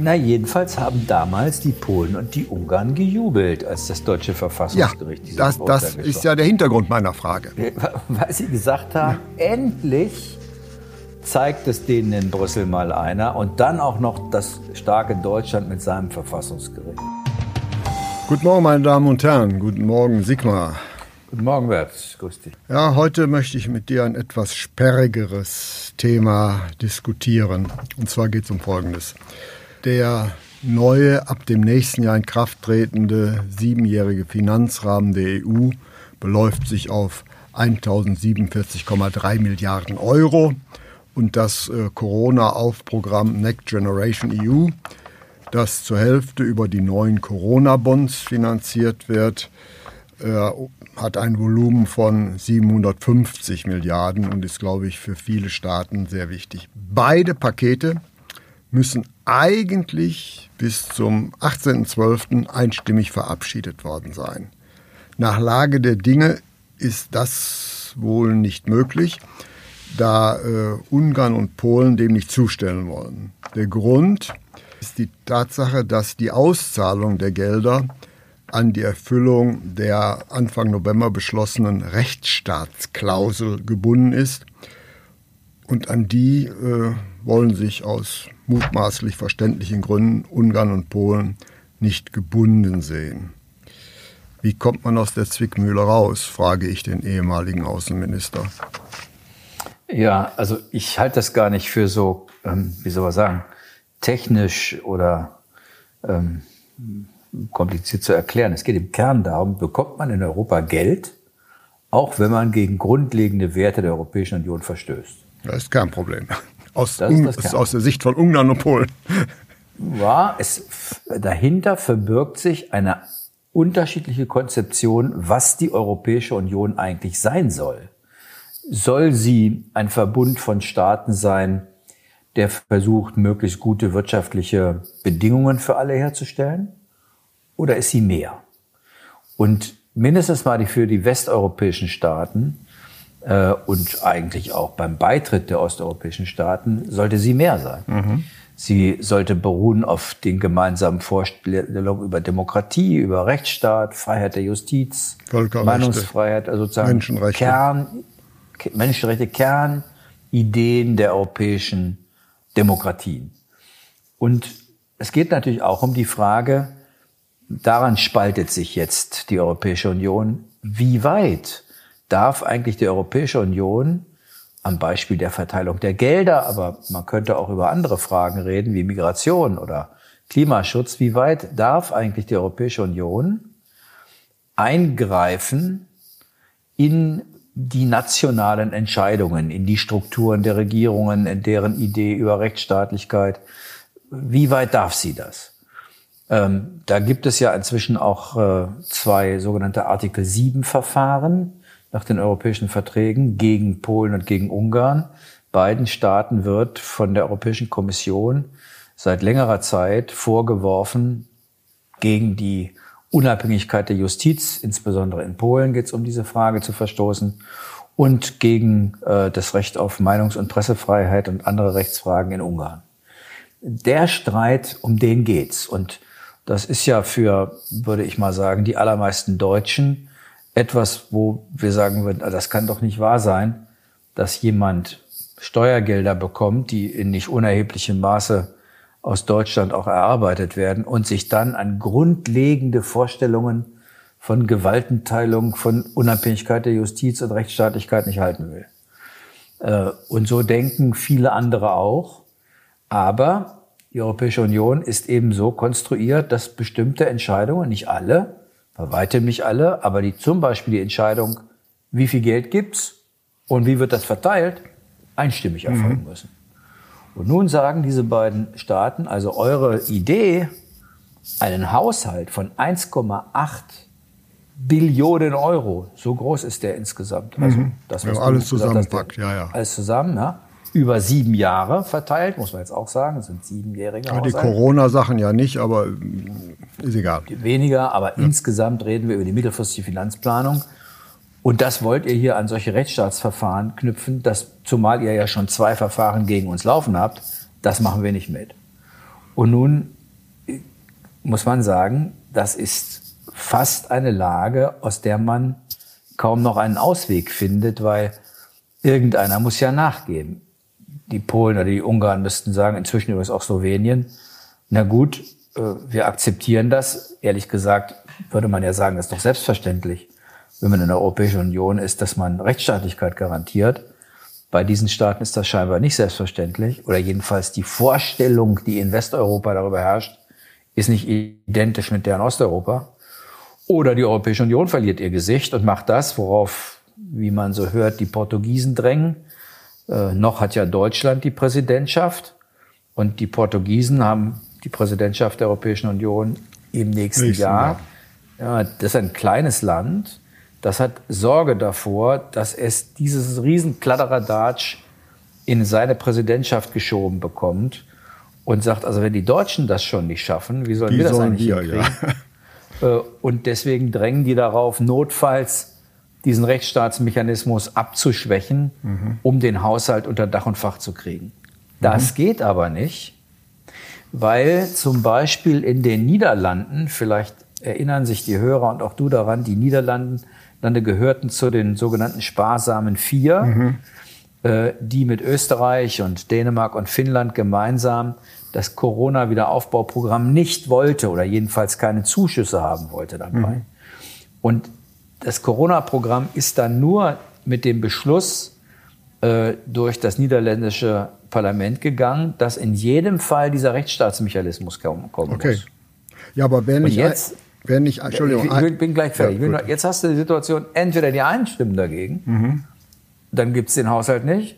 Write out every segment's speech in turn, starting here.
Na, jedenfalls haben damals die Polen und die Ungarn gejubelt, als das deutsche Verfassungsgericht ja, das, das ist ja der Hintergrund meiner Frage. Weil sie gesagt haben, ja. endlich zeigt es denen in Brüssel mal einer und dann auch noch das starke Deutschland mit seinem Verfassungsgericht. Guten Morgen, meine Damen und Herren. Guten Morgen, Sigmar. Guten Morgen, Bert. Grüß dich. Ja, heute möchte ich mit dir ein etwas sperrigeres Thema diskutieren. Und zwar geht es um Folgendes. Der neue, ab dem nächsten Jahr in Kraft tretende siebenjährige Finanzrahmen der EU beläuft sich auf 1047,3 Milliarden Euro und das äh, Corona-Aufprogramm Next Generation EU, das zur Hälfte über die neuen Corona-Bonds finanziert wird, äh, hat ein Volumen von 750 Milliarden und ist, glaube ich, für viele Staaten sehr wichtig. Beide Pakete müssen eigentlich bis zum 18.12. einstimmig verabschiedet worden sein. Nach Lage der Dinge ist das wohl nicht möglich, da äh, Ungarn und Polen dem nicht zustellen wollen. Der Grund ist die Tatsache, dass die Auszahlung der Gelder an die Erfüllung der Anfang November beschlossenen Rechtsstaatsklausel gebunden ist und an die äh, wollen sich aus mutmaßlich verständlichen Gründen Ungarn und Polen nicht gebunden sehen. Wie kommt man aus der Zwickmühle raus, frage ich den ehemaligen Außenminister. Ja, also ich halte das gar nicht für so, ähm, wie soll man sagen, technisch oder ähm, kompliziert zu erklären. Es geht im Kern darum, bekommt man in Europa Geld, auch wenn man gegen grundlegende Werte der Europäischen Union verstößt. Das ist kein Problem. Aus, aus der Sicht von Ungarn und Polen. Ja, es, dahinter verbirgt sich eine unterschiedliche Konzeption, was die Europäische Union eigentlich sein soll. Soll sie ein Verbund von Staaten sein, der versucht, möglichst gute wirtschaftliche Bedingungen für alle herzustellen? Oder ist sie mehr? Und mindestens mal für die westeuropäischen Staaten äh, und eigentlich auch beim Beitritt der osteuropäischen Staaten sollte sie mehr sein. Mhm. Sie sollte beruhen auf den gemeinsamen Vorstellungen über Demokratie, über Rechtsstaat, Freiheit der Justiz, Meinungsfreiheit, also sozusagen Menschenrechte. Kern, Menschenrechte, Kernideen der europäischen Demokratien. Und es geht natürlich auch um die Frage, daran spaltet sich jetzt die Europäische Union, wie weit darf eigentlich die Europäische Union am Beispiel der Verteilung der Gelder, aber man könnte auch über andere Fragen reden, wie Migration oder Klimaschutz, wie weit darf eigentlich die Europäische Union eingreifen in die nationalen Entscheidungen, in die Strukturen der Regierungen, in deren Idee über Rechtsstaatlichkeit. Wie weit darf sie das? Ähm, da gibt es ja inzwischen auch äh, zwei sogenannte Artikel 7 Verfahren nach den europäischen Verträgen gegen Polen und gegen Ungarn. Beiden Staaten wird von der Europäischen Kommission seit längerer Zeit vorgeworfen, gegen die Unabhängigkeit der Justiz, insbesondere in Polen geht es um diese Frage zu verstoßen, und gegen äh, das Recht auf Meinungs- und Pressefreiheit und andere Rechtsfragen in Ungarn. Der Streit, um den geht's. Und das ist ja für, würde ich mal sagen, die allermeisten Deutschen etwas, wo wir sagen würden, ah, das kann doch nicht wahr sein, dass jemand Steuergelder bekommt, die in nicht unerheblichem Maße aus Deutschland auch erarbeitet werden und sich dann an grundlegende Vorstellungen von Gewaltenteilung, von Unabhängigkeit der Justiz und Rechtsstaatlichkeit nicht halten will. Äh, und so denken viele andere auch. Aber die Europäische Union ist eben so konstruiert, dass bestimmte Entscheidungen, nicht alle, bei weitem nicht alle, aber die zum Beispiel die Entscheidung, wie viel Geld gibt's und wie wird das verteilt, einstimmig erfolgen mhm. müssen. Und nun sagen diese beiden Staaten, also eure Idee, einen Haushalt von 1,8 Billionen Euro. So groß ist der insgesamt. Also das, was ja, alles zusammenpackt, ja, ja. Alles zusammen, ja. Über sieben Jahre verteilt, muss man jetzt auch sagen. Das sind siebenjährige ja, Die Corona-Sachen ja nicht, aber ist egal. Weniger, aber ja. insgesamt reden wir über die mittelfristige Finanzplanung. Und das wollt ihr hier an solche Rechtsstaatsverfahren knüpfen, das, zumal ihr ja schon zwei Verfahren gegen uns laufen habt, das machen wir nicht mit. Und nun muss man sagen, das ist fast eine Lage, aus der man kaum noch einen Ausweg findet, weil irgendeiner muss ja nachgeben. Die Polen oder die Ungarn müssten sagen, inzwischen übrigens auch Slowenien, na gut, äh, wir akzeptieren das. Ehrlich gesagt würde man ja sagen, das ist doch selbstverständlich, wenn man in der Europäischen Union ist, dass man Rechtsstaatlichkeit garantiert. Bei diesen Staaten ist das scheinbar nicht selbstverständlich. Oder jedenfalls die Vorstellung, die in Westeuropa darüber herrscht, ist nicht identisch mit der in Osteuropa. Oder die Europäische Union verliert ihr Gesicht und macht das, worauf, wie man so hört, die Portugiesen drängen. Äh, noch hat ja Deutschland die Präsidentschaft und die Portugiesen haben die Präsidentschaft der Europäischen Union im nächsten, nächsten Jahr. Jahr. Ja, das ist ein kleines Land. Das hat Sorge davor, dass es dieses riesen Kladderadatsch in seine Präsidentschaft geschoben bekommt und sagt, also wenn die Deutschen das schon nicht schaffen, wie sollen wie wir das sollen eigentlich wir, hinkriegen? Ja. Äh, und deswegen drängen die darauf, notfalls diesen Rechtsstaatsmechanismus abzuschwächen, mhm. um den Haushalt unter Dach und Fach zu kriegen. Das mhm. geht aber nicht, weil zum Beispiel in den Niederlanden, vielleicht erinnern sich die Hörer und auch du daran, die Niederlande gehörten zu den sogenannten sparsamen Vier, mhm. äh, die mit Österreich und Dänemark und Finnland gemeinsam das Corona-Wiederaufbauprogramm nicht wollte oder jedenfalls keine Zuschüsse haben wollte dabei. Mhm. Und das Corona-Programm ist dann nur mit dem Beschluss äh, durch das niederländische Parlament gegangen, dass in jedem Fall dieser Rechtsstaatsmechanismus kommen, okay. muss. Ja, aber wenn ich jetzt, wenn ich, Entschuldigung, ich, ich bin gleich fertig. Ja, jetzt hast du die Situation, entweder die einen stimmen dagegen, mhm. dann gibt es den Haushalt nicht,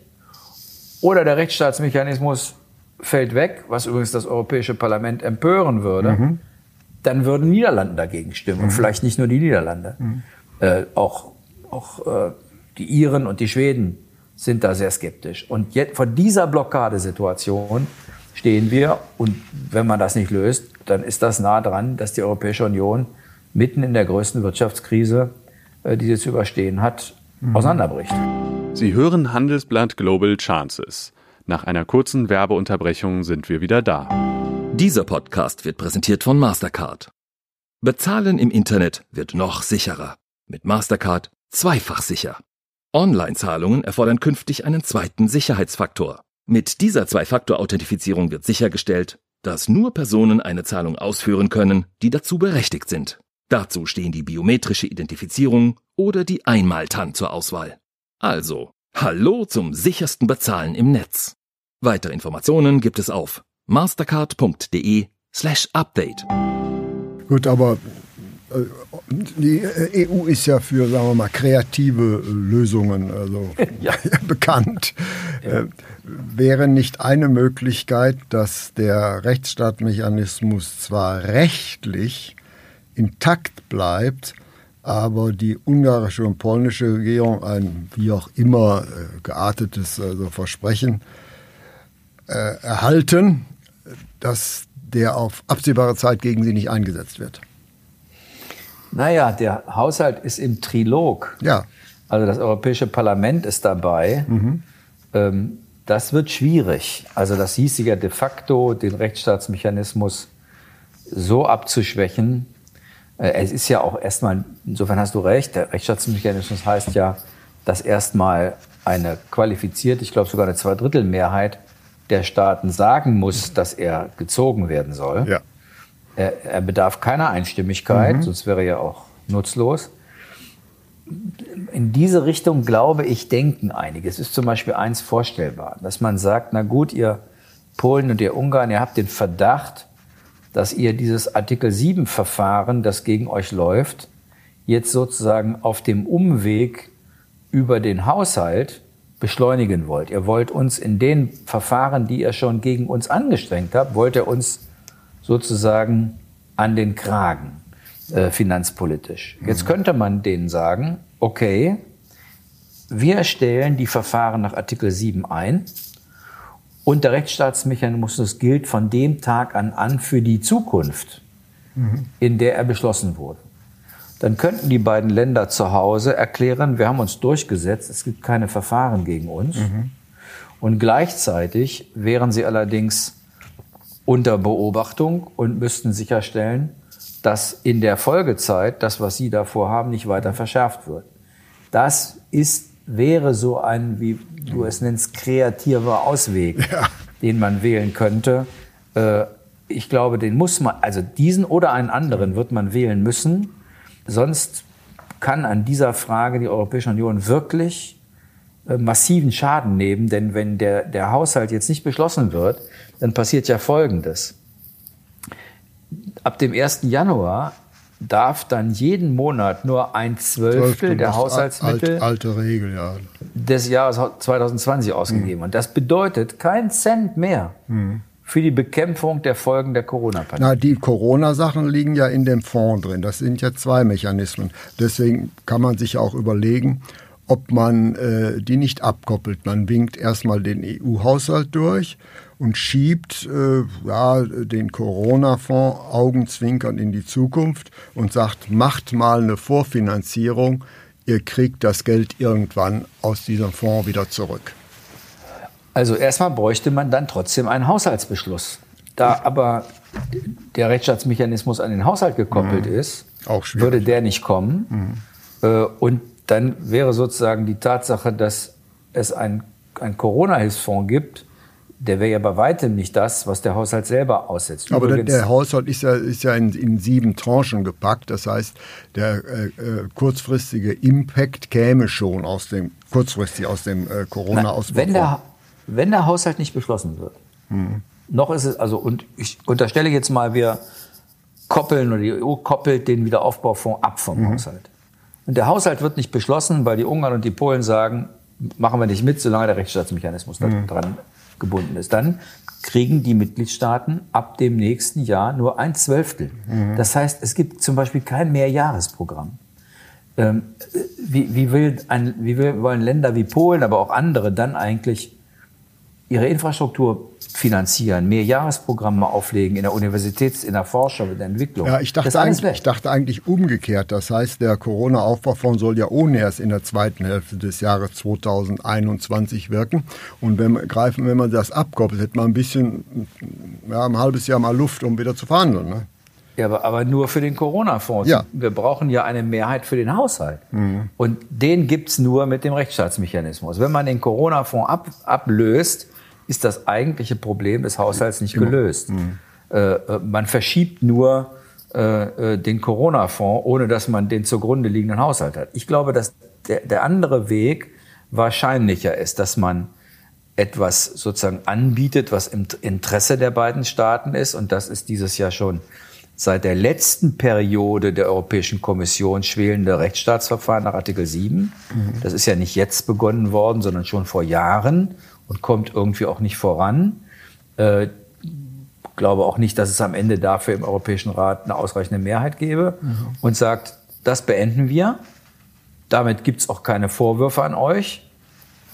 oder der Rechtsstaatsmechanismus fällt weg, was übrigens das Europäische Parlament empören würde, mhm. dann würden Niederlande dagegen stimmen. Mhm. Und vielleicht nicht nur die Niederlande. Äh, auch auch äh, die Iren und die Schweden sind da sehr skeptisch. Und jetzt, vor dieser Blockadesituation stehen wir. Und wenn man das nicht löst, dann ist das nah dran, dass die Europäische Union mitten in der größten Wirtschaftskrise, äh, die sie zu überstehen hat, mhm. auseinanderbricht. Sie hören Handelsblatt Global Chances. Nach einer kurzen Werbeunterbrechung sind wir wieder da. Dieser Podcast wird präsentiert von Mastercard. Bezahlen im Internet wird noch sicherer. Mit Mastercard zweifach sicher. Online-Zahlungen erfordern künftig einen zweiten Sicherheitsfaktor. Mit dieser Zwei-Faktor-Authentifizierung wird sichergestellt, dass nur Personen eine Zahlung ausführen können, die dazu berechtigt sind. Dazu stehen die biometrische Identifizierung oder die Einmaltan zur Auswahl. Also, hallo zum sichersten Bezahlen im Netz. Weitere Informationen gibt es auf mastercard.de slash update. Gut, aber die EU ist ja für, sagen wir mal, kreative Lösungen also ja. bekannt. Ja. Äh, wäre nicht eine Möglichkeit, dass der Rechtsstaatmechanismus zwar rechtlich intakt bleibt, aber die ungarische und polnische Regierung ein wie auch immer äh, geartetes also Versprechen äh, erhalten, dass der auf absehbare Zeit gegen sie nicht eingesetzt wird. Naja, der Haushalt ist im Trilog. Ja. Also das Europäische Parlament ist dabei. Mhm. Ähm, das wird schwierig. Also das hieße ja de facto, den Rechtsstaatsmechanismus so abzuschwächen. Äh, es ist ja auch erstmal, insofern hast du recht, der Rechtsstaatsmechanismus heißt ja, dass erstmal eine qualifizierte, ich glaube sogar eine Zweidrittelmehrheit der Staaten sagen muss, dass er gezogen werden soll. Ja. Er, er bedarf keiner Einstimmigkeit, mhm. sonst wäre er ja auch nutzlos. In diese Richtung, glaube ich, denken einige. Es ist zum Beispiel eins vorstellbar, dass man sagt, na gut, ihr Polen und ihr Ungarn, ihr habt den Verdacht, dass ihr dieses Artikel 7 Verfahren, das gegen euch läuft, jetzt sozusagen auf dem Umweg über den Haushalt beschleunigen wollt. Ihr wollt uns in den Verfahren, die ihr schon gegen uns angestrengt habt, wollt ihr uns sozusagen an den Kragen. äh, finanzpolitisch. Jetzt könnte man denen sagen, okay, wir stellen die Verfahren nach Artikel 7 ein und der Rechtsstaatsmechanismus gilt von dem Tag an an für die Zukunft, in der er beschlossen wurde. Dann könnten die beiden Länder zu Hause erklären, wir haben uns durchgesetzt, es gibt keine Verfahren gegen uns. Und gleichzeitig wären sie allerdings unter Beobachtung und müssten sicherstellen, dass in der Folgezeit das, was sie davor haben, nicht weiter verschärft wird. Das ist, wäre so ein, wie du es nennst, kreativer Ausweg, ja. den man wählen könnte. Äh, ich glaube, den muss man, also diesen oder einen anderen wird man wählen müssen. Sonst kann an dieser Frage die Europäische Union wirklich massiven Schaden nehmen, denn wenn der, der Haushalt jetzt nicht beschlossen wird, dann passiert ja Folgendes. Ab dem 1. Januar darf dann jeden Monat nur ein Zwölftel der Haushaltsmittel alt, alte Regel, ja. des Jahres 2020 ausgegeben. Mhm. Und das bedeutet kein Cent mehr mhm. für die Bekämpfung der Folgen der Corona-Pandemie. Na, die Corona-Sachen liegen ja in dem Fonds drin. Das sind ja zwei Mechanismen. Deswegen kann man sich auch überlegen, ob man äh, die nicht abkoppelt. Man winkt erstmal den EU-Haushalt durch und schiebt äh, ja, den Corona-Fonds augenzwinkern in die Zukunft und sagt, macht mal eine Vorfinanzierung, ihr kriegt das Geld irgendwann aus diesem Fonds wieder zurück. Also erstmal bräuchte man dann trotzdem einen Haushaltsbeschluss. Da aber der Rechtsstaatsmechanismus an den Haushalt gekoppelt mhm. ist, würde der nicht kommen. Mhm. Äh, und dann wäre sozusagen die Tatsache, dass es einen Corona-Hilfsfonds gibt, der wäre ja bei weitem nicht das, was der Haushalt selber aussetzt. Aber der, der, Haushalt ist ja, ist ja in, in, sieben Tranchen gepackt. Das heißt, der äh, äh kurzfristige Impact käme schon aus dem, kurzfristig aus dem äh, Corona-Ausbruch. Wenn der, wenn der Haushalt nicht beschlossen wird, hm. noch ist es, also, und ich unterstelle jetzt mal, wir koppeln oder die EU koppelt den Wiederaufbaufonds ab vom mhm. Haushalt. Und der Haushalt wird nicht beschlossen, weil die Ungarn und die Polen sagen, machen wir nicht mit, solange der Rechtsstaatsmechanismus mhm. dran gebunden ist. Dann kriegen die Mitgliedstaaten ab dem nächsten Jahr nur ein Zwölftel. Mhm. Das heißt, es gibt zum Beispiel kein Mehrjahresprogramm. Ähm, wie, wie, will ein, wie will, wollen Länder wie Polen, aber auch andere dann eigentlich ihre Infrastruktur finanzieren, mehr Jahresprogramme auflegen in der Universitäts-, in der Forschung, in der Entwicklung. Ja, ich dachte, eigentlich, ich dachte eigentlich umgekehrt. Das heißt, der Corona-Aufbaufonds soll ja ohne erst in der zweiten Hälfte des Jahres 2021 wirken. Und wenn, greifen, wenn man das abkoppelt, hätte man ein bisschen, ja, ein halbes Jahr mal Luft, um wieder zu verhandeln. Ne? Ja, aber, aber nur für den Corona-Fonds. Ja. Wir brauchen ja eine Mehrheit für den Haushalt. Mhm. Und den gibt es nur mit dem Rechtsstaatsmechanismus. Wenn man den Corona-Fonds ab, ablöst, ist das eigentliche Problem des Haushalts nicht gelöst. Mhm. Äh, äh, man verschiebt nur äh, äh, den Corona-Fonds, ohne dass man den zugrunde liegenden Haushalt hat. Ich glaube, dass der, der andere Weg wahrscheinlicher ist, dass man etwas sozusagen anbietet, was im Interesse der beiden Staaten ist. Und das ist dieses Jahr schon seit der letzten Periode der Europäischen Kommission schwelende Rechtsstaatsverfahren nach Artikel 7. Mhm. Das ist ja nicht jetzt begonnen worden, sondern schon vor Jahren und kommt irgendwie auch nicht voran. Äh, glaube auch nicht, dass es am Ende dafür im Europäischen Rat eine ausreichende Mehrheit gäbe mhm. und sagt, das beenden wir. Damit gibt es auch keine Vorwürfe an euch.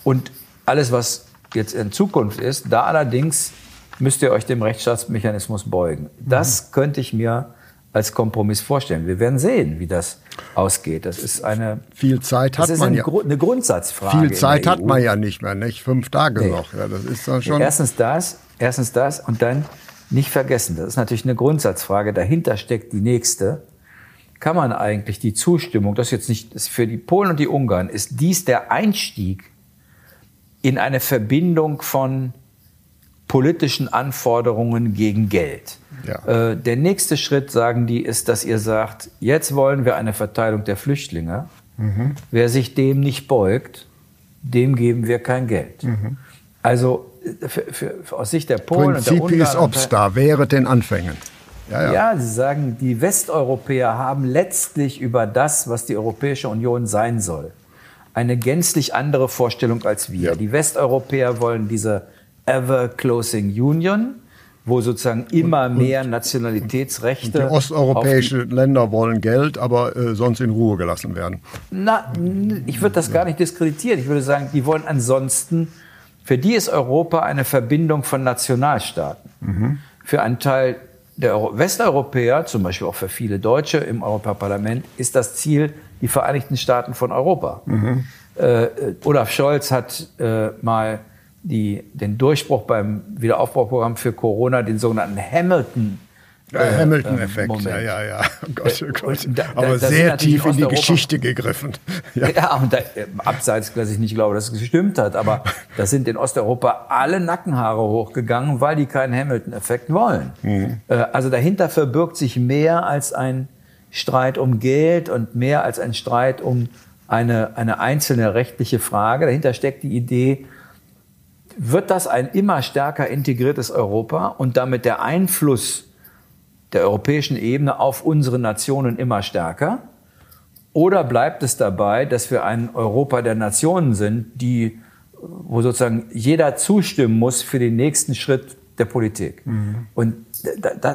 Und alles, was jetzt in Zukunft ist, da allerdings müsst ihr euch dem Rechtsstaatsmechanismus beugen. Das mhm. könnte ich mir als Kompromiss vorstellen. Wir werden sehen, wie das ausgeht. Das ist eine viel Zeit hat man eine, ja. eine Grundsatzfrage. Viel Zeit hat man ja nicht mehr, nicht fünf Tage nee. noch. Ja, das ist dann schon. Erstens das, erstens das und dann nicht vergessen. Das ist natürlich eine Grundsatzfrage. Dahinter steckt die nächste. Kann man eigentlich die Zustimmung, das jetzt nicht das für die Polen und die Ungarn, ist dies der Einstieg in eine Verbindung von politischen Anforderungen gegen Geld. Ja. Äh, der nächste Schritt, sagen die, ist, dass ihr sagt, jetzt wollen wir eine Verteilung der Flüchtlinge. Mhm. Wer sich dem nicht beugt, dem geben wir kein Geld. Mhm. Also für, für, für, aus Sicht der Polen Prinzip und der Ungarn... Ist Obsta, wäre den Anfängen. Ja, ja. ja, sie sagen, die Westeuropäer haben letztlich über das, was die Europäische Union sein soll, eine gänzlich andere Vorstellung als wir. Ja. Die Westeuropäer wollen diese Ever Closing Union wo sozusagen immer mehr Nationalitätsrechte. Die osteuropäischen Länder wollen Geld, aber äh, sonst in Ruhe gelassen werden. Na, ich würde das gar nicht diskreditieren. Ich würde sagen, die wollen ansonsten, für die ist Europa eine Verbindung von Nationalstaaten. Mhm. Für einen Teil der Westeuropäer, zum Beispiel auch für viele Deutsche im Europaparlament, ist das Ziel die Vereinigten Staaten von Europa. Mhm. Äh, Olaf Scholz hat äh, mal die, den Durchbruch beim Wiederaufbauprogramm für Corona, den sogenannten Hamilton ja, äh, Hamilton-Effekt, ähm, ja, ja, ja. Oh Gott, oh Gott. Da, Aber da sehr tief in die Geschichte gegriffen. Ja, ja und da, äh, abseits, dass ich nicht glaube, dass es gestimmt hat, aber da sind in Osteuropa alle Nackenhaare hochgegangen, weil die keinen Hamilton-Effekt wollen. Mhm. Äh, also dahinter verbirgt sich mehr als ein Streit um Geld und mehr als ein Streit um eine, eine einzelne rechtliche Frage. Dahinter steckt die Idee, wird das ein immer stärker integriertes Europa und damit der Einfluss der europäischen Ebene auf unsere Nationen immer stärker? Oder bleibt es dabei, dass wir ein Europa der Nationen sind, die, wo sozusagen jeder zustimmen muss für den nächsten Schritt der Politik. Mhm. Und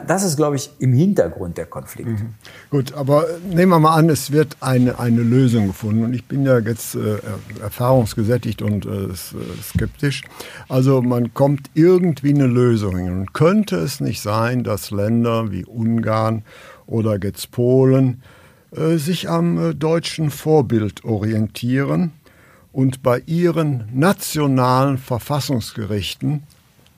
das ist, glaube ich, im Hintergrund der Konflikt. Mhm. Gut, aber nehmen wir mal an, es wird eine, eine Lösung gefunden. Und ich bin ja jetzt äh, erfahrungsgesättigt und äh, skeptisch. Also man kommt irgendwie eine Lösung hin. Und könnte es nicht sein, dass Länder wie Ungarn oder jetzt Polen äh, sich am äh, deutschen Vorbild orientieren und bei ihren nationalen Verfassungsgerichten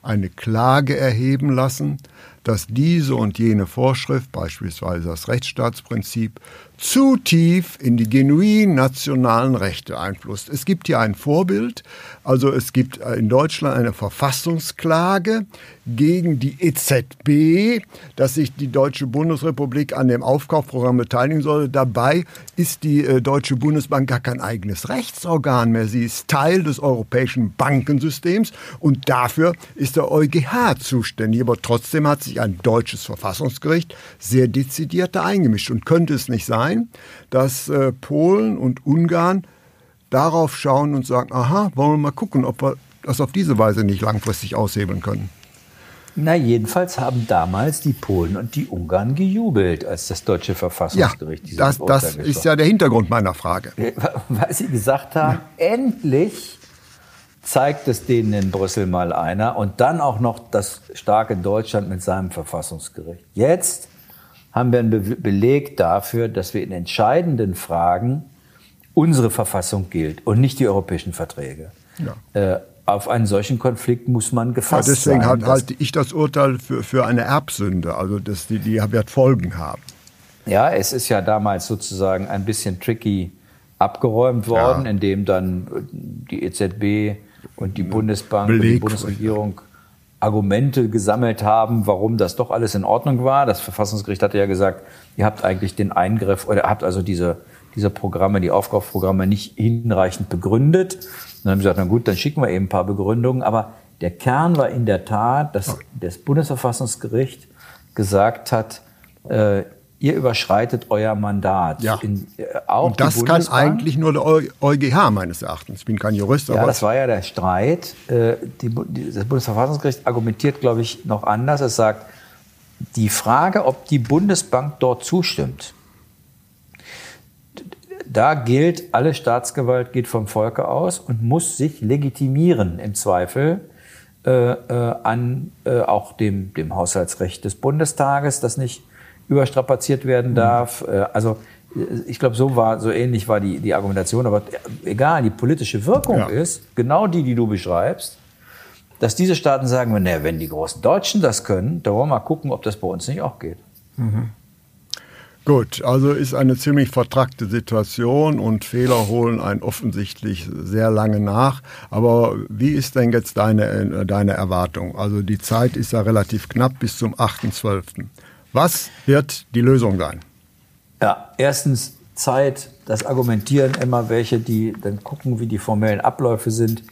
eine Klage erheben lassen, dass diese und jene Vorschrift, beispielsweise das Rechtsstaatsprinzip, zu tief in die genuin nationalen Rechte einflusst. Es gibt hier ein Vorbild, also es gibt in Deutschland eine Verfassungsklage gegen die EZB, dass sich die Deutsche Bundesrepublik an dem Aufkaufprogramm beteiligen soll. Dabei ist die äh, Deutsche Bundesbank gar kein eigenes Rechtsorgan mehr. Sie ist Teil des europäischen Bankensystems und dafür ist der EuGH zuständig. Aber trotzdem hat sich ein deutsches Verfassungsgericht sehr dezidiert da eingemischt. Und könnte es nicht sein, dass äh, Polen und Ungarn darauf schauen und sagen, aha, wollen wir mal gucken, ob wir das auf diese Weise nicht langfristig aushebeln können? Na, jedenfalls haben damals die Polen und die Ungarn gejubelt, als das deutsche Verfassungsgericht ja, das, das ist ja der Hintergrund meiner Frage. Weil sie gesagt haben, ja. endlich zeigt es denen in Brüssel mal einer und dann auch noch das starke Deutschland mit seinem Verfassungsgericht. Jetzt haben wir einen Be Beleg dafür, dass wir in entscheidenden Fragen unsere Verfassung gilt und nicht die europäischen Verträge. Ja. Äh, auf einen solchen Konflikt muss man gefasst ja, deswegen sein. Deswegen halte ich das Urteil für, für eine Erbsünde, also dass die, die wird Folgen haben. Ja, es ist ja damals sozusagen ein bisschen tricky abgeräumt worden, ja. indem dann die EZB und die Bundesbank Beleg, und die Bundesregierung Argumente gesammelt haben, warum das doch alles in Ordnung war. Das Verfassungsgericht hatte ja gesagt, ihr habt eigentlich den Eingriff oder habt also diese, diese Programme, die Aufkaufprogramme nicht hinreichend begründet dann haben sie gesagt, na gut, dann schicken wir eben ein paar Begründungen. Aber der Kern war in der Tat, dass das Bundesverfassungsgericht gesagt hat, äh, ihr überschreitet euer Mandat. Ja. In, äh, auch Und das kann eigentlich nur der EuGH meines Erachtens. Ich bin kein Jurist. Ja, das war ja der Streit. Äh, die, das Bundesverfassungsgericht argumentiert, glaube ich, noch anders. Es sagt, die Frage, ob die Bundesbank dort zustimmt, da gilt, alle Staatsgewalt geht vom Volke aus und muss sich legitimieren im Zweifel äh, äh, an äh, auch dem, dem Haushaltsrecht des Bundestages, das nicht überstrapaziert werden mhm. darf. Mhm. also ich glaube, so war, so ähnlich war die, die Argumentation. Aber egal, die politische Wirkung ja. ist genau die, die du beschreibst, dass diese Staaten sagen, wenn, wenn die großen Deutschen das können, dann wollen wir mal gucken, ob das bei uns nicht auch geht. Mhm. Gut, also ist eine ziemlich vertrackte Situation und Fehler holen einen offensichtlich sehr lange nach. Aber wie ist denn jetzt deine, deine Erwartung? Also die Zeit ist ja relativ knapp bis zum 8.12. Was wird die Lösung sein? Ja, erstens Zeit, das Argumentieren immer welche, die dann gucken, wie die formellen Abläufe sind.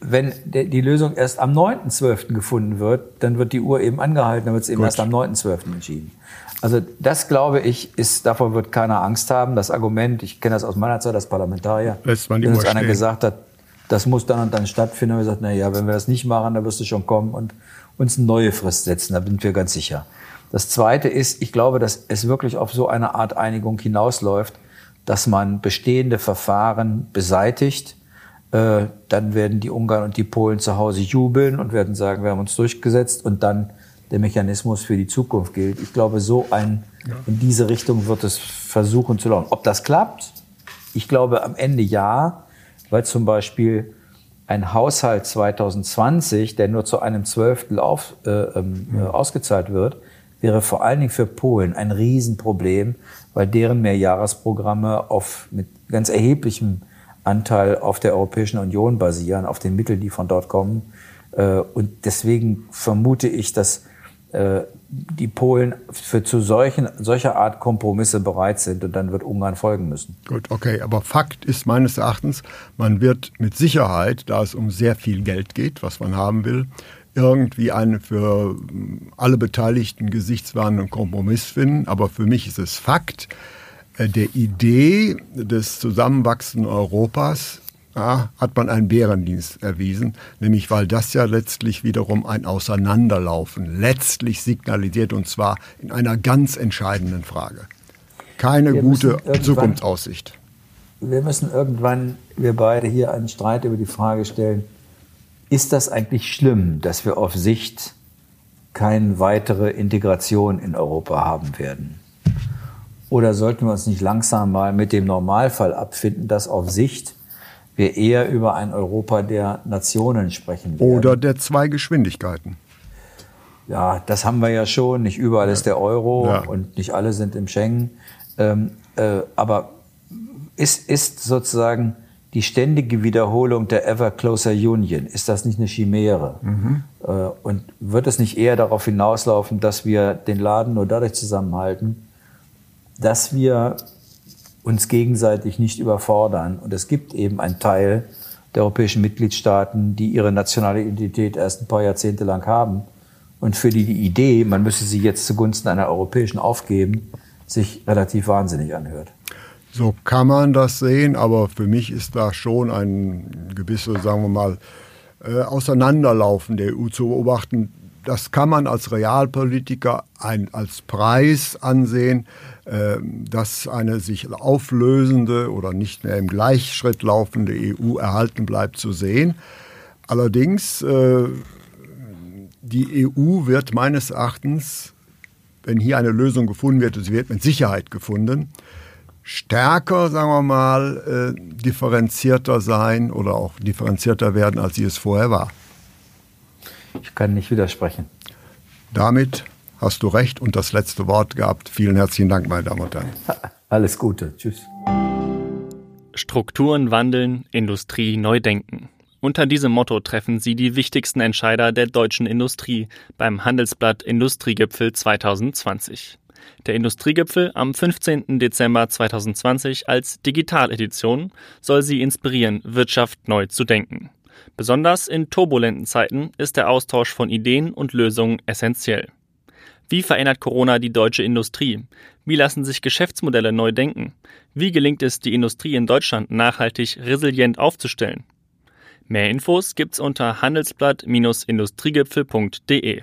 Wenn die Lösung erst am 9.12. gefunden wird, dann wird die Uhr eben angehalten, dann wird es eben Gut. erst am 9.12. entschieden. Also das glaube ich, ist, davor wird keiner Angst haben. Das Argument, ich kenne das aus meiner Zeit als Parlamentarier, man dass einer gesagt hat, das muss dann und dann stattfinden. Und wir gesagt, na ja, wenn wir das nicht machen, dann wirst du schon kommen und uns eine neue Frist setzen. Da sind wir ganz sicher. Das Zweite ist, ich glaube, dass es wirklich auf so eine Art Einigung hinausläuft, dass man bestehende Verfahren beseitigt. Äh, dann werden die Ungarn und die Polen zu Hause jubeln und werden sagen, wir haben uns durchgesetzt und dann der Mechanismus für die Zukunft gilt. Ich glaube, so ein, in diese Richtung wird es versuchen zu laufen. Ob das klappt? Ich glaube am Ende ja, weil zum Beispiel ein Haushalt 2020, der nur zu einem Zwölftel auf, äh, äh, ausgezahlt wird, wäre vor allen Dingen für Polen ein Riesenproblem, weil deren Mehrjahresprogramme auf, mit ganz erheblichem Anteil auf der Europäischen Union basieren, auf den Mitteln, die von dort kommen. Äh, und deswegen vermute ich, dass äh, die Polen für zu solchen, solcher Art Kompromisse bereit sind und dann wird Ungarn folgen müssen. Gut, okay, aber Fakt ist meines Erachtens, man wird mit Sicherheit, da es um sehr viel Geld geht, was man haben will, irgendwie einen für alle Beteiligten gesichtswahrenden Kompromiss finden. Aber für mich ist es Fakt, äh, der Idee des zusammenwachsenden Europas ja, hat man einen Bärendienst erwiesen, nämlich weil das ja letztlich wiederum ein Auseinanderlaufen letztlich signalisiert und zwar in einer ganz entscheidenden Frage. Keine wir gute Zukunftsaussicht. Wir müssen irgendwann, wir beide hier einen Streit über die Frage stellen, ist das eigentlich schlimm, dass wir auf Sicht keine weitere Integration in Europa haben werden? Oder sollten wir uns nicht langsam mal mit dem Normalfall abfinden, dass auf Sicht wir eher über ein Europa der Nationen sprechen werden? Oder der zwei Geschwindigkeiten. Ja, das haben wir ja schon. Nicht überall ja. ist der Euro ja. und nicht alle sind im Schengen. Ähm, äh, aber ist, ist sozusagen die ständige Wiederholung der Ever Closer Union, ist das nicht eine Chimäre? Mhm. Äh, und wird es nicht eher darauf hinauslaufen, dass wir den Laden nur dadurch zusammenhalten, dass wir uns gegenseitig nicht überfordern? Und es gibt eben einen Teil der europäischen Mitgliedstaaten, die ihre nationale Identität erst ein paar Jahrzehnte lang haben und für die die Idee, man müsse sie jetzt zugunsten einer europäischen aufgeben, sich relativ wahnsinnig anhört. So kann man das sehen, aber für mich ist da schon ein gewisses, sagen wir mal, äh, Auseinanderlaufen der EU zu beobachten. Das kann man als Realpolitiker ein, als Preis ansehen, äh, dass eine sich auflösende oder nicht mehr im Gleichschritt laufende EU erhalten bleibt zu sehen. Allerdings, äh, die EU wird meines Erachtens, wenn hier eine Lösung gefunden wird, sie wird mit Sicherheit gefunden, stärker, sagen wir mal, äh, differenzierter sein oder auch differenzierter werden, als sie es vorher war. Ich kann nicht widersprechen. Damit hast du recht und das letzte Wort gehabt. Vielen herzlichen Dank, meine Damen und Herren. Alles Gute. Tschüss. Strukturen wandeln, Industrie neu denken. Unter diesem Motto treffen Sie die wichtigsten Entscheider der deutschen Industrie beim Handelsblatt Industriegipfel 2020. Der Industriegipfel am 15. Dezember 2020 als Digitaledition soll Sie inspirieren, Wirtschaft neu zu denken. Besonders in turbulenten Zeiten ist der Austausch von Ideen und Lösungen essentiell. Wie verändert Corona die deutsche Industrie? Wie lassen sich Geschäftsmodelle neu denken? Wie gelingt es, die Industrie in Deutschland nachhaltig resilient aufzustellen? Mehr Infos gibt's unter handelsblatt-industriegipfel.de.